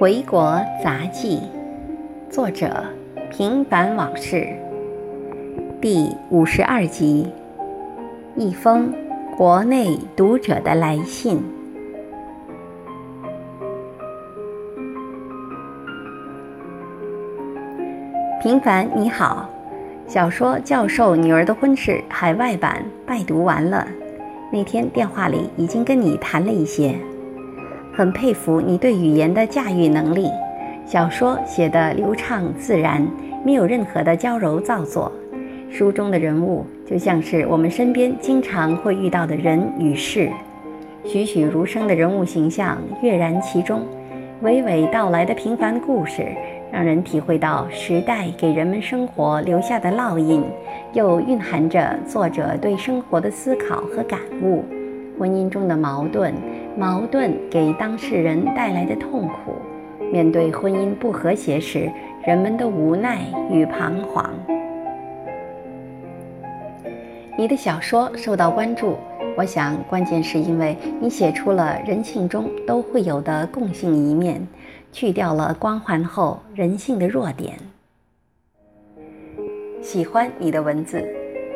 回国杂记，作者平凡往事，第五十二集，一封国内读者的来信。平凡你好，小说《教授女儿的婚事》海外版拜读完了，那天电话里已经跟你谈了一些。很佩服你对语言的驾驭能力，小说写得流畅自然，没有任何的娇柔造作。书中的人物就像是我们身边经常会遇到的人与事，栩栩如生的人物形象跃然其中，娓娓道来的平凡故事，让人体会到时代给人们生活留下的烙印，又蕴含着作者对生活的思考和感悟。婚姻中的矛盾。矛盾给当事人带来的痛苦，面对婚姻不和谐时，人们的无奈与彷徨。你的小说受到关注，我想关键是因为你写出了人性中都会有的共性一面，去掉了光环后人性的弱点。喜欢你的文字，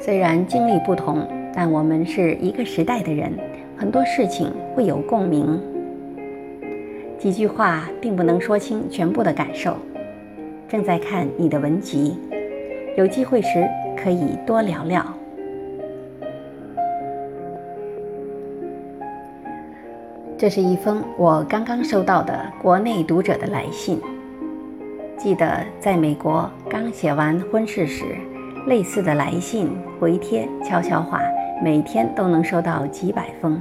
虽然经历不同，但我们是一个时代的人。很多事情会有共鸣，几句话并不能说清全部的感受。正在看你的文集，有机会时可以多聊聊。这是一封我刚刚收到的国内读者的来信。记得在美国刚写完婚事时，类似的来信回帖悄悄话。每天都能收到几百封，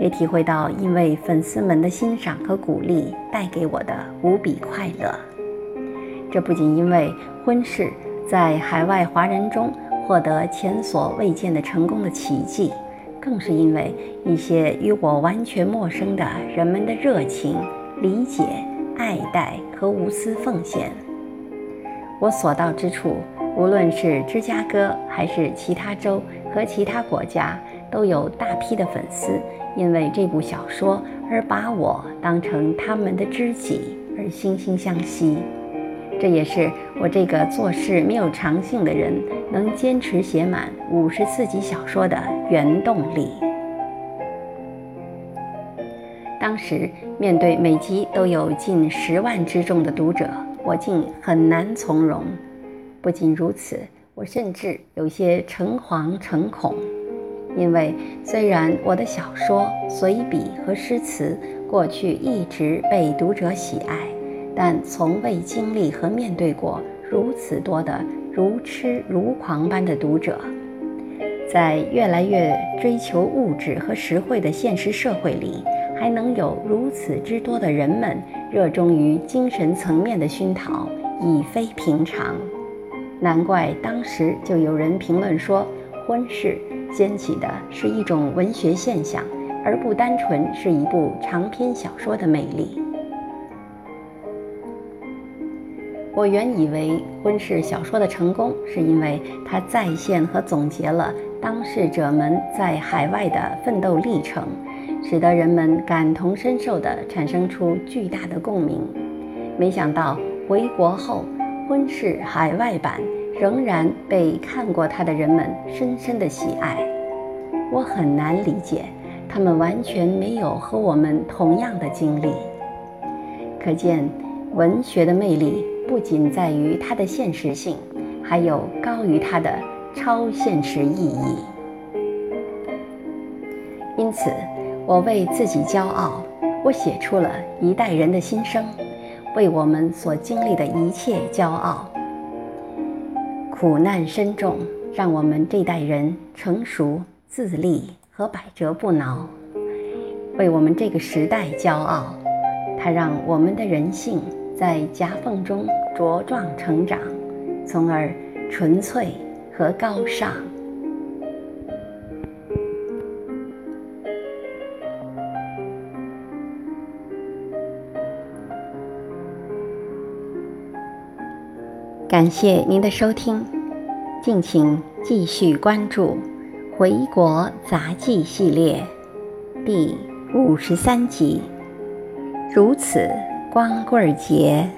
也体会到因为粉丝们的欣赏和鼓励带给我的无比快乐。这不仅因为婚事在海外华人中获得前所未见的成功的奇迹，更是因为一些与我完全陌生的人们的热情、理解、爱戴和无私奉献。我所到之处。无论是芝加哥还是其他州和其他国家，都有大批的粉丝因为这部小说而把我当成他们的知己而惺惺相惜。这也是我这个做事没有长性的人能坚持写满五十四集小说的原动力。当时面对每集都有近十万之众的读者，我竟很难从容。不仅如此，我甚至有些诚惶诚恐，因为虽然我的小说、随笔和诗词过去一直被读者喜爱，但从未经历和面对过如此多的如痴如狂般的读者。在越来越追求物质和实惠的现实社会里，还能有如此之多的人们热衷于精神层面的熏陶，已非平常。难怪当时就有人评论说，婚事掀起的是一种文学现象，而不单纯是一部长篇小说的魅力。我原以为婚事小说的成功是因为它再现和总结了当事者们在海外的奋斗历程，使得人们感同身受地产生出巨大的共鸣。没想到回国后。婚事海外版仍然被看过它的人们深深的喜爱，我很难理解，他们完全没有和我们同样的经历。可见，文学的魅力不仅在于它的现实性，还有高于它的超现实意义。因此，我为自己骄傲，我写出了一代人的心声。为我们所经历的一切骄傲，苦难深重，让我们这代人成熟、自立和百折不挠；为我们这个时代骄傲，它让我们的人性在夹缝中茁壮成长，从而纯粹和高尚。感谢您的收听，敬请继续关注《回国杂技》系列第五十三集。如此光棍节。